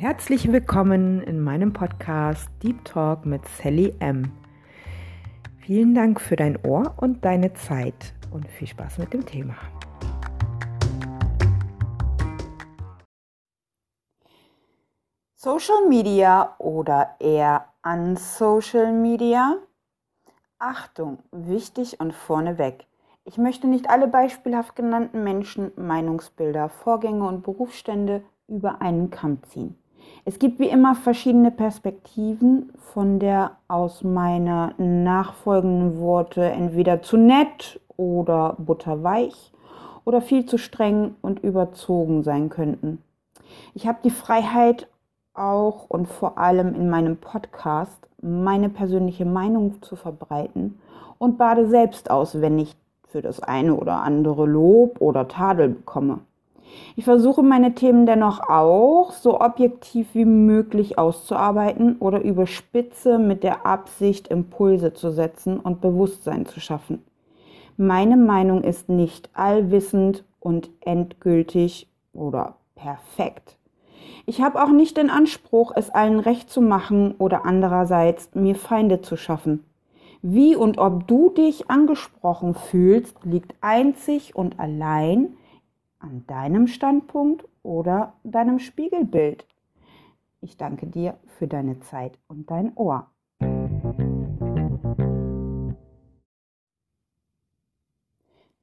Herzlich willkommen in meinem Podcast Deep Talk mit Sally M. Vielen Dank für dein Ohr und deine Zeit und viel Spaß mit dem Thema. Social Media oder eher an Social Media? Achtung, wichtig und vorneweg. Ich möchte nicht alle beispielhaft genannten Menschen, Meinungsbilder, Vorgänge und Berufsstände über einen Kamm ziehen. Es gibt wie immer verschiedene Perspektiven, von der aus meiner nachfolgenden Worte entweder zu nett oder butterweich oder viel zu streng und überzogen sein könnten. Ich habe die Freiheit, auch und vor allem in meinem Podcast meine persönliche Meinung zu verbreiten und bade selbst aus, wenn ich für das eine oder andere Lob oder Tadel bekomme. Ich versuche meine Themen dennoch auch so objektiv wie möglich auszuarbeiten oder überspitze mit der Absicht, Impulse zu setzen und Bewusstsein zu schaffen. Meine Meinung ist nicht allwissend und endgültig oder perfekt. Ich habe auch nicht den Anspruch, es allen recht zu machen oder andererseits mir Feinde zu schaffen. Wie und ob du dich angesprochen fühlst, liegt einzig und allein an deinem Standpunkt oder deinem Spiegelbild. Ich danke dir für deine Zeit und dein Ohr.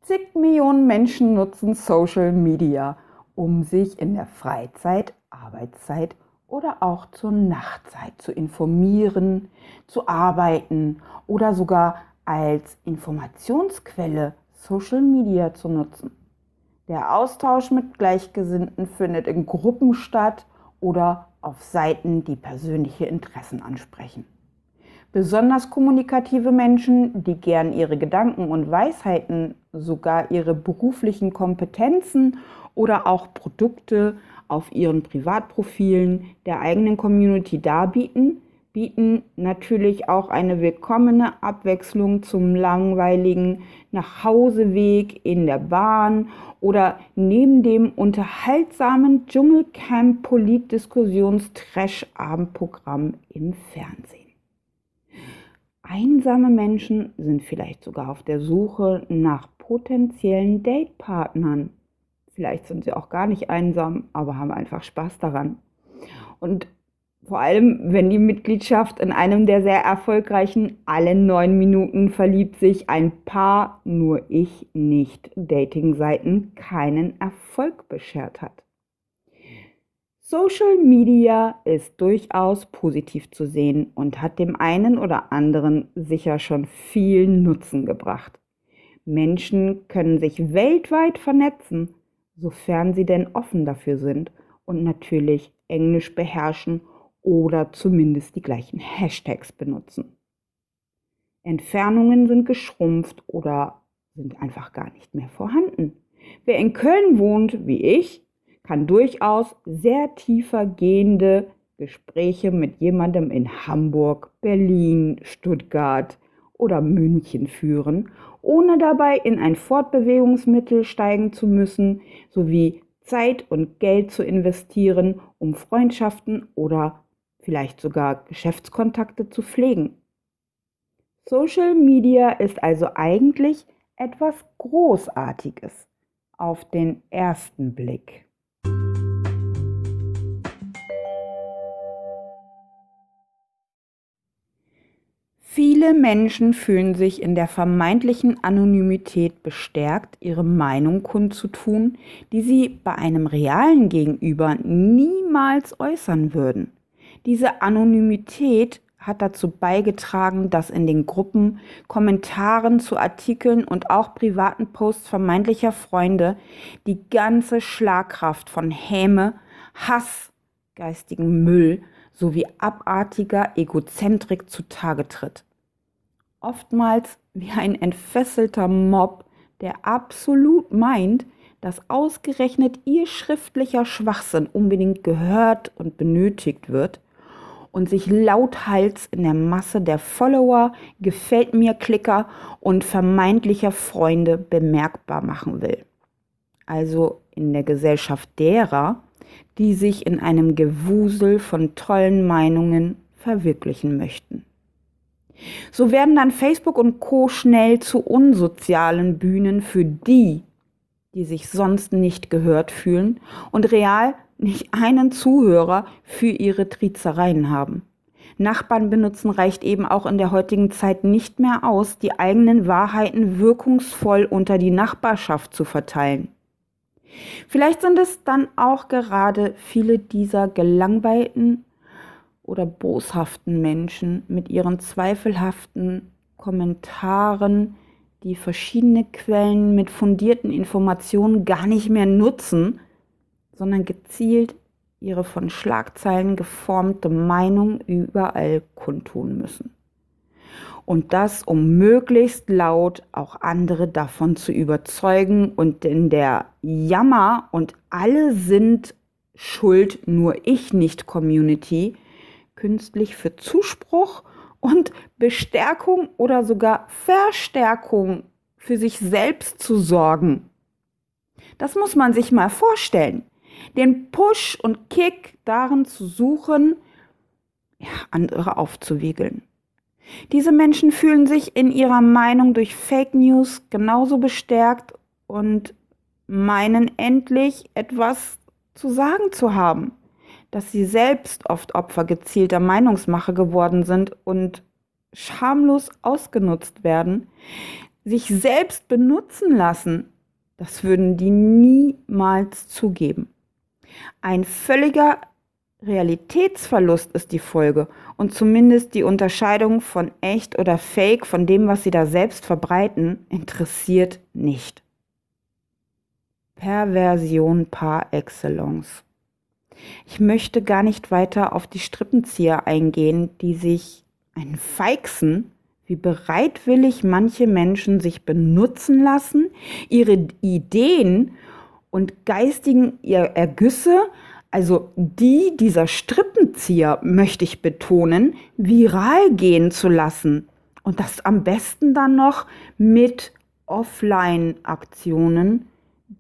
Zig Millionen Menschen nutzen Social Media, um sich in der Freizeit, Arbeitszeit oder auch zur Nachtzeit zu informieren, zu arbeiten oder sogar als Informationsquelle Social Media zu nutzen. Der Austausch mit Gleichgesinnten findet in Gruppen statt oder auf Seiten, die persönliche Interessen ansprechen. Besonders kommunikative Menschen, die gern ihre Gedanken und Weisheiten, sogar ihre beruflichen Kompetenzen oder auch Produkte auf ihren Privatprofilen der eigenen Community darbieten, bieten natürlich auch eine willkommene Abwechslung zum langweiligen Nachhauseweg in der Bahn oder neben dem unterhaltsamen Dschungelcamp Politdiskussions-Trash-Abendprogramm im Fernsehen. Einsame Menschen sind vielleicht sogar auf der Suche nach potenziellen Datepartnern. Vielleicht sind sie auch gar nicht einsam, aber haben einfach Spaß daran. Und vor allem, wenn die Mitgliedschaft in einem der sehr erfolgreichen alle neun Minuten verliebt sich ein Paar, nur ich nicht, Dating-Seiten keinen Erfolg beschert hat. Social Media ist durchaus positiv zu sehen und hat dem einen oder anderen sicher schon viel Nutzen gebracht. Menschen können sich weltweit vernetzen, sofern sie denn offen dafür sind und natürlich Englisch beherrschen oder zumindest die gleichen Hashtags benutzen. Entfernungen sind geschrumpft oder sind einfach gar nicht mehr vorhanden. Wer in Köln wohnt, wie ich, kann durchaus sehr tiefer gehende Gespräche mit jemandem in Hamburg, Berlin, Stuttgart oder München führen, ohne dabei in ein Fortbewegungsmittel steigen zu müssen, sowie Zeit und Geld zu investieren, um Freundschaften oder vielleicht sogar Geschäftskontakte zu pflegen. Social Media ist also eigentlich etwas Großartiges auf den ersten Blick. Viele Menschen fühlen sich in der vermeintlichen Anonymität bestärkt, ihre Meinung kundzutun, die sie bei einem realen Gegenüber niemals äußern würden. Diese Anonymität hat dazu beigetragen, dass in den Gruppen, Kommentaren zu Artikeln und auch privaten Posts vermeintlicher Freunde die ganze Schlagkraft von Häme, Hass, geistigen Müll sowie abartiger Egozentrik zutage tritt. Oftmals wie ein entfesselter Mob, der absolut meint, dass ausgerechnet ihr schriftlicher Schwachsinn unbedingt gehört und benötigt wird und sich lauthals in der Masse der Follower, gefällt mir Klicker und vermeintlicher Freunde bemerkbar machen will. Also in der Gesellschaft derer, die sich in einem Gewusel von tollen Meinungen verwirklichen möchten. So werden dann Facebook und Co schnell zu unsozialen Bühnen für die, die sich sonst nicht gehört fühlen und real nicht einen Zuhörer für ihre Trizereien haben. Nachbarn benutzen reicht eben auch in der heutigen Zeit nicht mehr aus, die eigenen Wahrheiten wirkungsvoll unter die Nachbarschaft zu verteilen. Vielleicht sind es dann auch gerade viele dieser gelangweilten oder boshaften Menschen mit ihren zweifelhaften Kommentaren, die verschiedene Quellen mit fundierten Informationen gar nicht mehr nutzen, sondern gezielt ihre von Schlagzeilen geformte Meinung überall kundtun müssen. Und das, um möglichst laut auch andere davon zu überzeugen und in der Jammer und alle sind schuld, nur ich nicht Community, künstlich für Zuspruch und Bestärkung oder sogar Verstärkung für sich selbst zu sorgen. Das muss man sich mal vorstellen. Den Push und Kick darin zu suchen, ja, andere aufzuwiegeln. Diese Menschen fühlen sich in ihrer Meinung durch Fake News genauso bestärkt und meinen endlich etwas zu sagen zu haben, dass sie selbst oft Opfer gezielter Meinungsmache geworden sind und schamlos ausgenutzt werden, sich selbst benutzen lassen, das würden die niemals zugeben. Ein völliger Realitätsverlust ist die Folge und zumindest die Unterscheidung von echt oder fake von dem, was sie da selbst verbreiten, interessiert nicht. Perversion par excellence. Ich möchte gar nicht weiter auf die Strippenzieher eingehen, die sich ein Feixen, wie bereitwillig manche Menschen sich benutzen lassen, ihre Ideen und geistigen Ergüsse also die dieser Strippenzieher, möchte ich betonen, viral gehen zu lassen. Und das am besten dann noch mit Offline-Aktionen,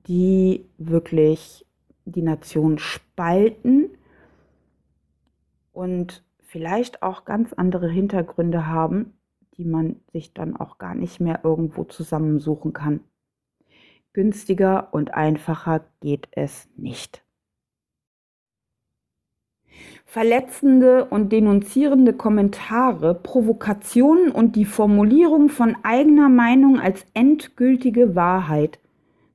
die wirklich die Nation spalten und vielleicht auch ganz andere Hintergründe haben, die man sich dann auch gar nicht mehr irgendwo zusammensuchen kann. Günstiger und einfacher geht es nicht. Verletzende und denunzierende Kommentare, Provokationen und die Formulierung von eigener Meinung als endgültige Wahrheit.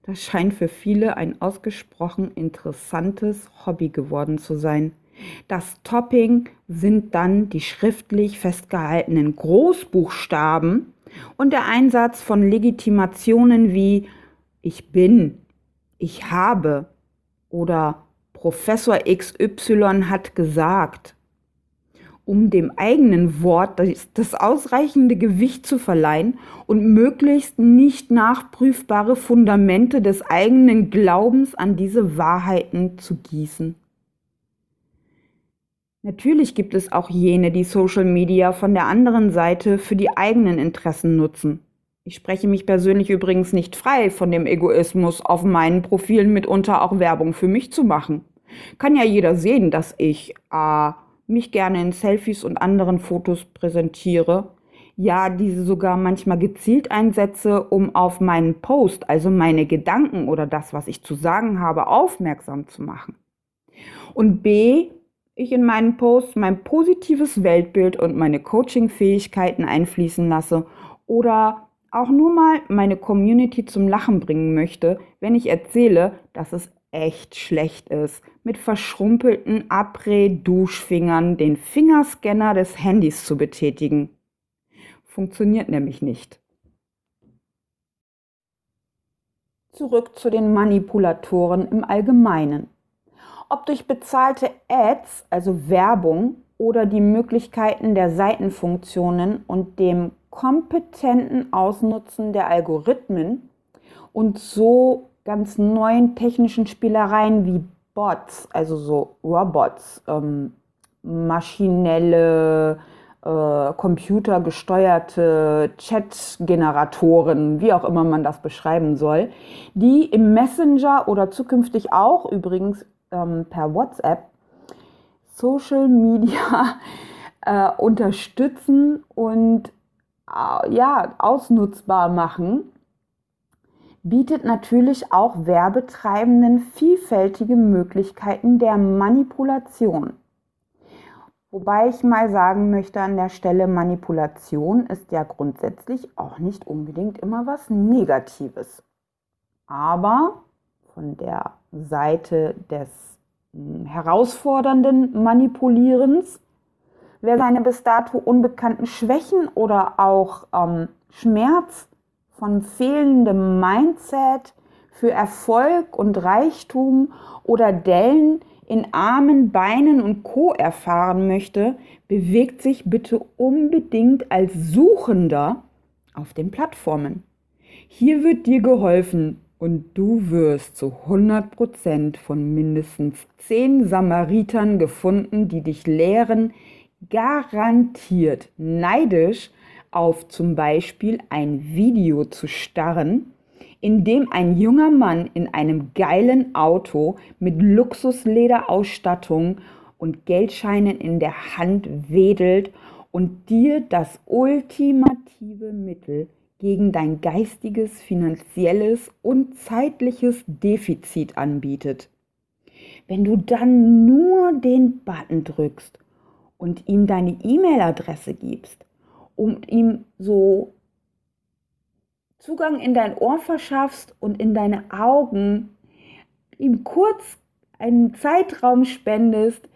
Das scheint für viele ein ausgesprochen interessantes Hobby geworden zu sein. Das Topping sind dann die schriftlich festgehaltenen Großbuchstaben und der Einsatz von Legitimationen wie ich bin, ich habe oder Professor XY hat gesagt, um dem eigenen Wort das, ausreichende Gewicht zu verleihen und möglichst nicht nachprüfbare Fundamente des eigenen Glaubens an diese Wahrheiten zu gießen. Natürlich gibt es auch jene, die Social Media von der anderen Seite für die eigenen Interessen nutzen. Ich spreche mich persönlich übrigens nicht frei von dem Egoismus, auf meinen Profilen mitunter auch Werbung für mich zu machen. Kann ja jeder sehen, dass ich äh, mich gerne in Selfies und anderen Fotos präsentiere. Ja, diese sogar manchmal gezielt einsetze, um auf meinen Post, also meine Gedanken oder das, was ich zu sagen habe, aufmerksam zu machen. Und B, ich in meinen Posts mein positives Weltbild und meine Coaching-Fähigkeiten einfließen lasse oder auch nur mal meine Community zum Lachen bringen möchte, wenn ich erzähle, dass es echt schlecht ist, mit verschrumpelten Après-Duschfingern den Fingerscanner des Handys zu betätigen. Funktioniert nämlich nicht. Zurück zu den Manipulatoren im Allgemeinen. Ob durch bezahlte Ads, also Werbung, oder die Möglichkeiten der Seitenfunktionen und dem kompetenten Ausnutzen der Algorithmen und so ganz neuen technischen Spielereien wie Bots, also so Robots, ähm, maschinelle, äh, computergesteuerte Chat-Generatoren, wie auch immer man das beschreiben soll, die im Messenger oder zukünftig auch übrigens ähm, per WhatsApp Social Media äh, unterstützen und ja, ausnutzbar machen, bietet natürlich auch Werbetreibenden vielfältige Möglichkeiten der Manipulation. Wobei ich mal sagen möchte an der Stelle, Manipulation ist ja grundsätzlich auch nicht unbedingt immer was Negatives. Aber von der Seite des hm, herausfordernden Manipulierens, wer seine bis dato unbekannten Schwächen oder auch ähm, Schmerz von fehlendem Mindset für Erfolg und Reichtum oder Dellen in Armen, Beinen und Co erfahren möchte, bewegt sich bitte unbedingt als Suchender auf den Plattformen. Hier wird dir geholfen und du wirst zu 100% von mindestens 10 Samaritern gefunden, die dich lehren, garantiert neidisch auf zum Beispiel ein Video zu starren, in dem ein junger Mann in einem geilen Auto mit Luxuslederausstattung und Geldscheinen in der Hand wedelt und dir das ultimative Mittel gegen dein geistiges, finanzielles und zeitliches Defizit anbietet. Wenn du dann nur den Button drückst und ihm deine E-Mail-Adresse gibst und ihm so Zugang in dein Ohr verschaffst und in deine Augen, ihm kurz einen Zeitraum spendest,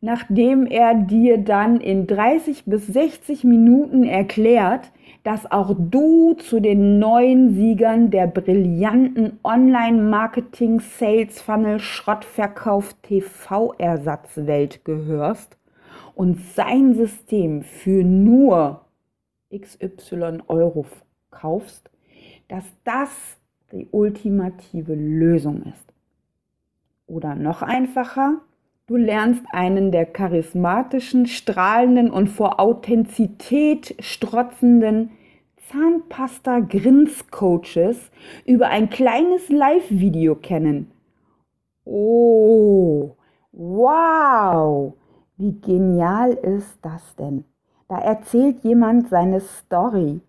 nachdem er dir dann in 30 bis 60 Minuten erklärt, dass auch du zu den neuen Siegern der brillanten Online-Marketing-Sales-Funnel-Schrottverkauf-TV-Ersatzwelt gehörst und sein System für nur XY Euro kaufst, dass das die ultimative Lösung ist. Oder noch einfacher, du lernst einen der charismatischen, strahlenden und vor Authentizität strotzenden Zahnpasta-Grins-Coaches über ein kleines Live-Video kennen. Oh, wow, wie genial ist das denn? Da erzählt jemand seine Story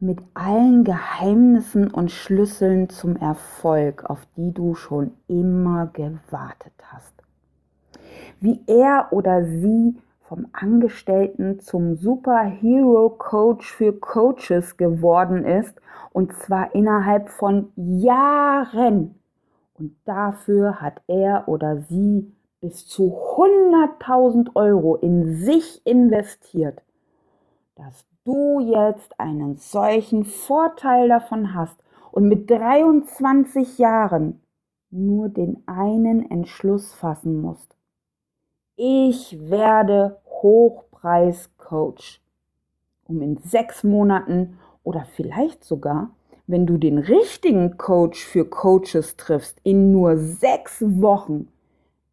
mit allen Geheimnissen und Schlüsseln zum Erfolg, auf die du schon immer gewartet hast. Wie er oder sie vom Angestellten zum Superhero Coach für Coaches geworden ist und zwar innerhalb von Jahren. Und dafür hat er oder sie bis zu 100.000 Euro in sich investiert, dass du jetzt einen solchen Vorteil davon hast und mit 23 Jahren nur den einen Entschluss fassen musst. Ich werde Hochpreis-Coach, um in sechs Monaten oder vielleicht sogar, wenn du den richtigen Coach für Coaches triffst, in nur sechs Wochen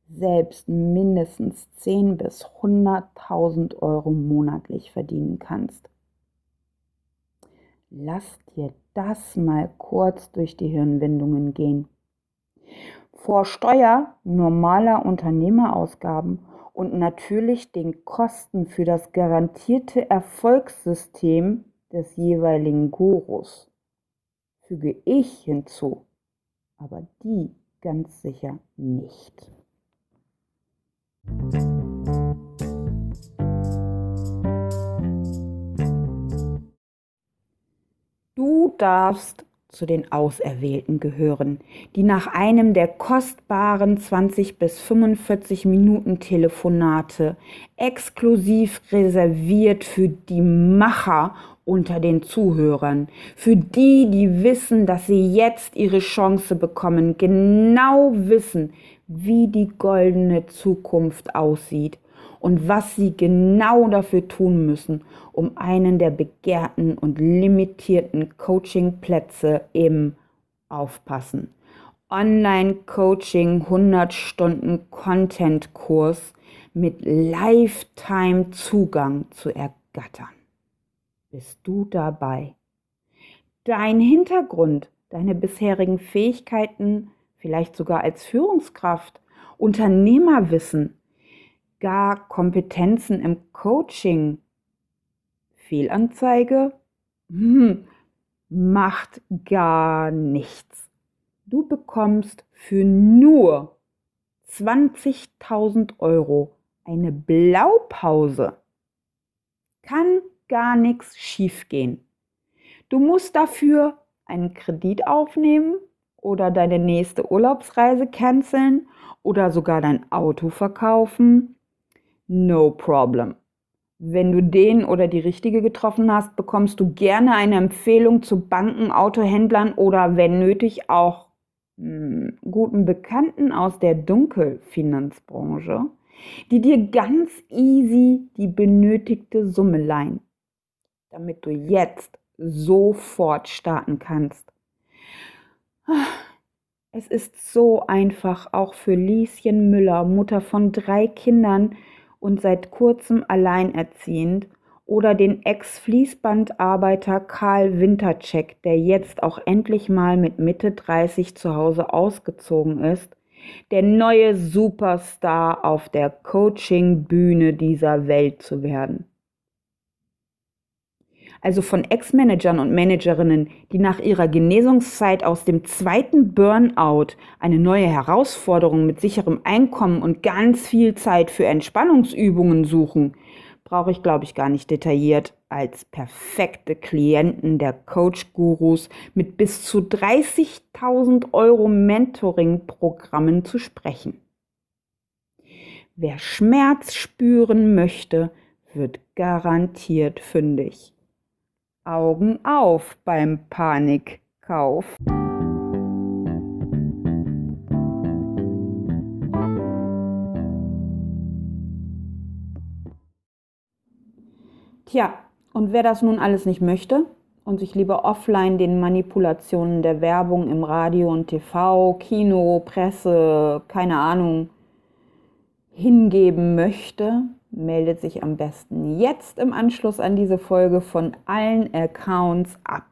selbst mindestens 10 bis 100.000 Euro monatlich verdienen kannst. Lass dir das mal kurz durch die Hirnwindungen gehen. Vor Steuer, normaler Unternehmerausgaben und natürlich den Kosten für das garantierte Erfolgssystem des jeweiligen Gurus füge ich hinzu, aber die ganz sicher nicht. Du darfst zu den Auserwählten gehören, die nach einem der kostbaren 20 bis 45 Minuten Telefonate exklusiv reserviert für die Macher unter den Zuhörern, für die, die wissen, dass sie jetzt ihre Chance bekommen, genau wissen, wie die goldene Zukunft aussieht und was sie genau dafür tun müssen, um einen der begehrten und limitierten Coachingplätze im Aufpassen. Online-Coaching 100 Stunden Content-Kurs mit Lifetime-Zugang zu ergattern. Bist du dabei? Dein Hintergrund, deine bisherigen Fähigkeiten, vielleicht sogar als Führungskraft Unternehmerwissen, gar Kompetenzen im Coaching. Fehlanzeige? Hm, macht gar nichts. Du bekommst für nur 20.000 Euro eine Blaupause. Kann gar nichts schiefgehen. Du musst dafür einen Kredit aufnehmen oder deine nächste Urlaubsreise canceln oder sogar dein Auto verkaufen. No problem. Wenn du den oder die richtige getroffen hast, bekommst du gerne eine Empfehlung zu Banken, Autohändlern oder wenn nötig auch mh, hm, guten Bekannten aus der Dunkelfinanzbranche, die dir ganz easy die benötigte Summe leihen, damit du jetzt sofort starten kannst. Es ist so einfach, auch für Lieschen Müller, Mutter von drei Kindern und seit kurzem alleinerziehend, oder den Ex-Fließbandarbeiter Karl Wintercheck, der jetzt auch endlich mal mit Mitte 30 zu Hause ausgezogen ist, der neue Superstar auf der Coaching-Bühne dieser Welt zu werden also von Ex-Managern und Managerinnen, die nach ihrer Genesungszeit aus dem zweiten Burnout eine neue Herausforderung mit sicherem Einkommen und ganz viel Zeit für Entspannungsübungen suchen, brauche ich, glaube ich, gar nicht detailliert als perfekte Klienten der Coach-Gurus mit bis zu 30.000 Euro Mentoring-Programmen zu sprechen. Wer Schmerz spüren möchte, wird garantiert fündig. Augen auf beim Panikkauf. Tja, und wer das nun alles nicht möchte und sich lieber offline den Manipulationen der Werbung im Radio und TV, Kino, Presse, keine Ahnung, hingeben möchte, meldet sich am besten jetzt im Anschluss an diese Folge von allen Accounts ab.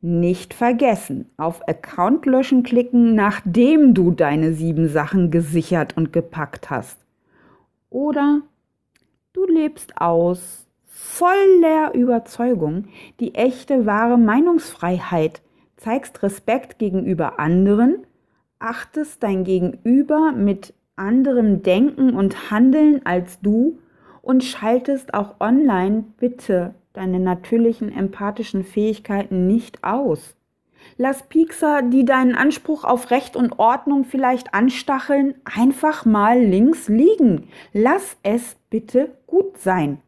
Nicht vergessen, auf Account löschen klicken, nachdem du deine sieben Sachen gesichert und gepackt hast. Oder du lebst aus voller Überzeugung die echte wahre Meinungsfreiheit, zeigst Respekt gegenüber anderen, achtest dein Gegenüber mit anderem Denken und Handeln als du und schaltest auch online bitte deine natürlichen empathischen Fähigkeiten nicht aus. Lass Piekser, die deinen Anspruch auf Recht und Ordnung vielleicht anstacheln, einfach mal links liegen. Lass es bitte gut sein.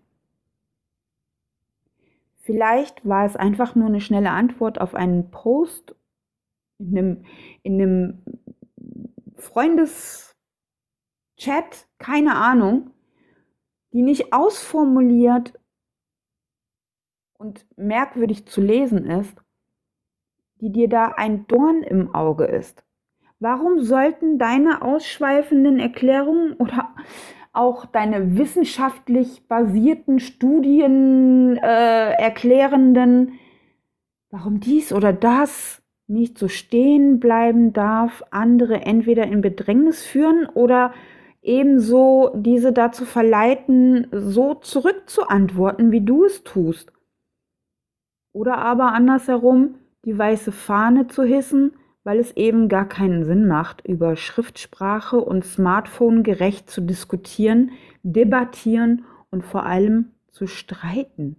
Vielleicht war es einfach nur eine schnelle Antwort auf einen Post in einem, in einem Freundes Chat, keine Ahnung, die nicht ausformuliert und merkwürdig zu lesen ist, die dir da ein Dorn im Auge ist. Warum sollten deine ausschweifenden Erklärungen oder auch deine wissenschaftlich basierten Studien äh, erklärenden, warum dies oder das nicht so stehen bleiben darf, andere entweder in Bedrängnis führen oder ebenso diese dazu verleiten, so zurückzuantworten, wie du es tust. Oder aber andersherum, die weiße Fahne zu hissen, weil es eben gar keinen Sinn macht, über Schriftsprache und Smartphone gerecht zu diskutieren, debattieren und vor allem zu streiten.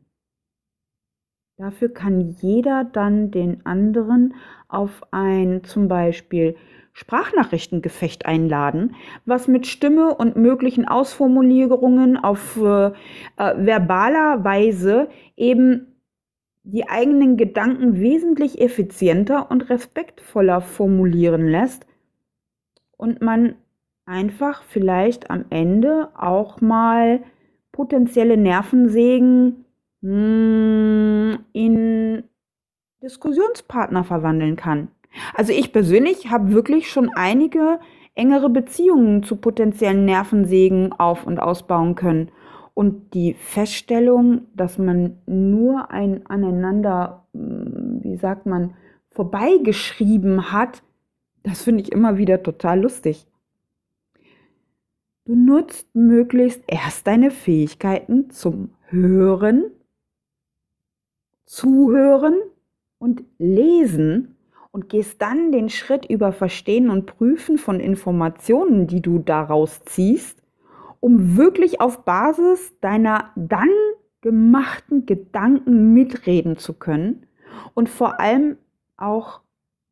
Dafür kann jeder dann den anderen auf ein zum Beispiel Sprachnachrichtengefecht einladen, was mit Stimme und möglichen Ausformulierungen auf äh, äh, verbaler Weise eben die eigenen Gedanken wesentlich effizienter und respektvoller formulieren lässt und man einfach vielleicht am Ende auch mal potenzielle Nervensägen mh, hm, in Diskussionspartner verwandeln kann. Also ich persönlich habe wirklich schon einige engere Beziehungen zu potenziellen Nervensägen auf und ausbauen können. Und die Feststellung, dass man nur ein aneinander, hm, wie sagt man, vorbeigeschrieben hat, das finde ich immer wieder total lustig. Du nutzt möglichst erst deine Fähigkeiten zum Hören, Zuhören und Lesen und gehst dann den Schritt über Verstehen und Prüfen von Informationen, die du daraus ziehst, um wirklich auf Basis deiner dann gemachten Gedanken mitreden zu können und vor allem auch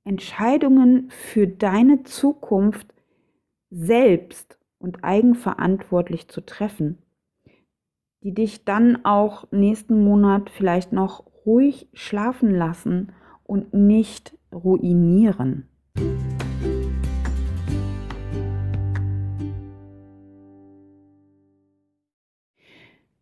Entscheidungen für deine Zukunft selbst und eigenverantwortlich zu treffen, die dich dann auch nächsten Monat vielleicht noch ruhig schlafen lassen und nicht ruinieren.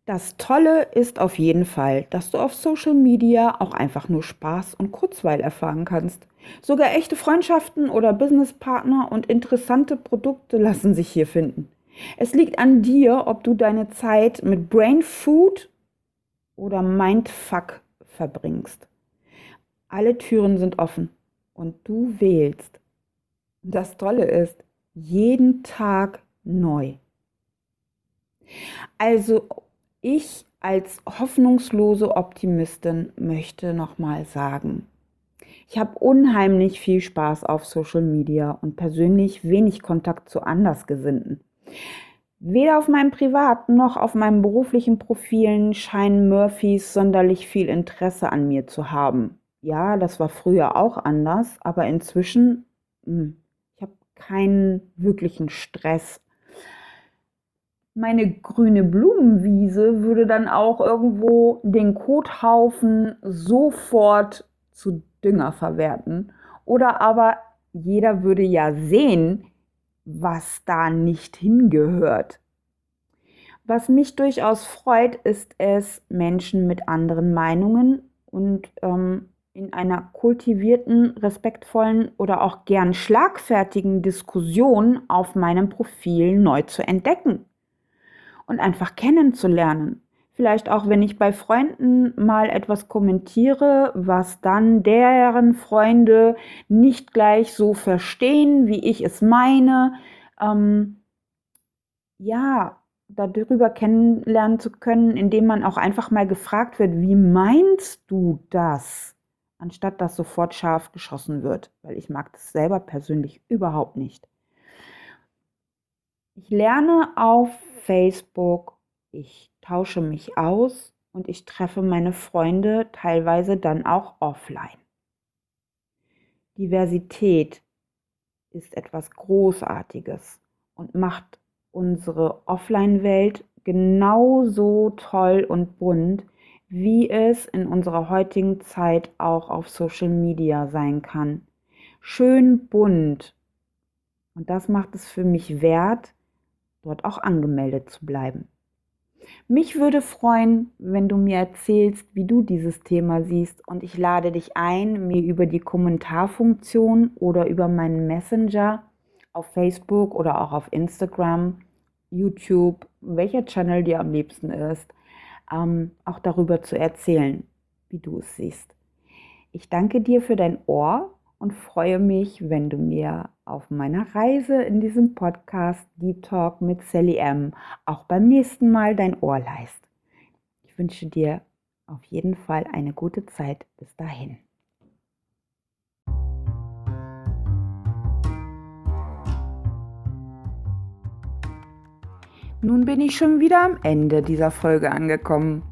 Das Tolle ist auf jeden Fall, dass du auf Social Media auch einfach nur Spaß und Kurzweil erfahren kannst. Sogar echte Freundschaften oder Businesspartner und interessante Produkte lassen sich hier finden. Es liegt an dir, ob du deine Zeit mit Brain Food oder Mindfuck verbringst. Alle Türen sind offen und du wählst. Das Tolle ist, jeden Tag neu. Also ich als hoffnungslose Optimistin möchte nochmal sagen, ich habe unheimlich viel Spaß auf Social Media und persönlich wenig Kontakt zu Andersgesinnten. Weder auf meinem privaten noch auf meinen beruflichen Profilen scheinen Murphys sonderlich viel Interesse an mir zu haben. Ja, das war früher auch anders, aber inzwischen, hm, ich habe keinen wirklichen Stress meine grüne Blumenwiese würde dann auch irgendwo den Kothaufen sofort zu Dünger verwerten. Oder aber jeder würde ja sehen, was da nicht hingehört. Was mich durchaus freut, ist es, Menschen mit anderen Meinungen und ähm, in einer kultivierten, respektvollen oder auch gern schlagfertigen Diskussion auf meinem Profil neu zu entdecken und einfach kennenzulernen. Vielleicht auch, wenn ich bei Freunden mal etwas kommentiere, was dann deren Freunde nicht gleich so verstehen, wie ich es meine. Ähm, ja, darüber kennenlernen zu können, indem man auch einfach mal gefragt wird, wie meinst du das? Anstatt dass sofort scharf geschossen wird, weil ich mag das selber persönlich überhaupt nicht. Ich lerne auf Facebook, ich tausche mich aus und ich treffe meine Freunde teilweise dann auch offline. Diversität ist etwas Großartiges und macht unsere Offline-Welt genauso toll und bunt, wie es in unserer heutigen Zeit auch auf Social Media sein kann. Schön bunt. Und das macht es für mich wert, dort auch angemeldet zu bleiben. Mich würde freuen, wenn du mir erzählst, wie du dieses Thema siehst und ich lade dich ein, mir über die Kommentarfunktion oder über meinen Messenger auf Facebook oder auch auf Instagram, YouTube, welcher Channel dir am liebsten ist, ähm, auch darüber zu erzählen, wie du es siehst. Ich danke dir für dein Ohr und freue mich, wenn du mir auf meiner Reise in diesem Podcast Deep Talk mit Sally M auch beim nächsten Mal dein Ohr leist. Ich wünsche dir auf jeden Fall eine gute Zeit bis dahin. Nun bin ich schon wieder am Ende dieser Folge angekommen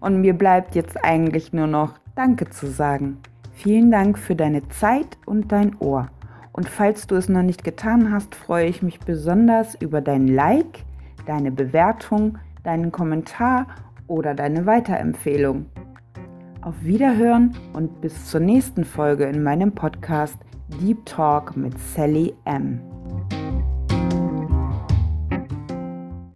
und mir bleibt jetzt eigentlich nur noch Danke zu sagen. Vielen Dank für deine Zeit und dein Ohr. Und falls du es noch nicht getan hast, freue ich mich besonders über dein Like, deine Bewertung, deinen Kommentar oder deine Weiterempfehlung. Auf Wiederhören und bis zur nächsten Folge in meinem Podcast Deep Talk mit Sally M.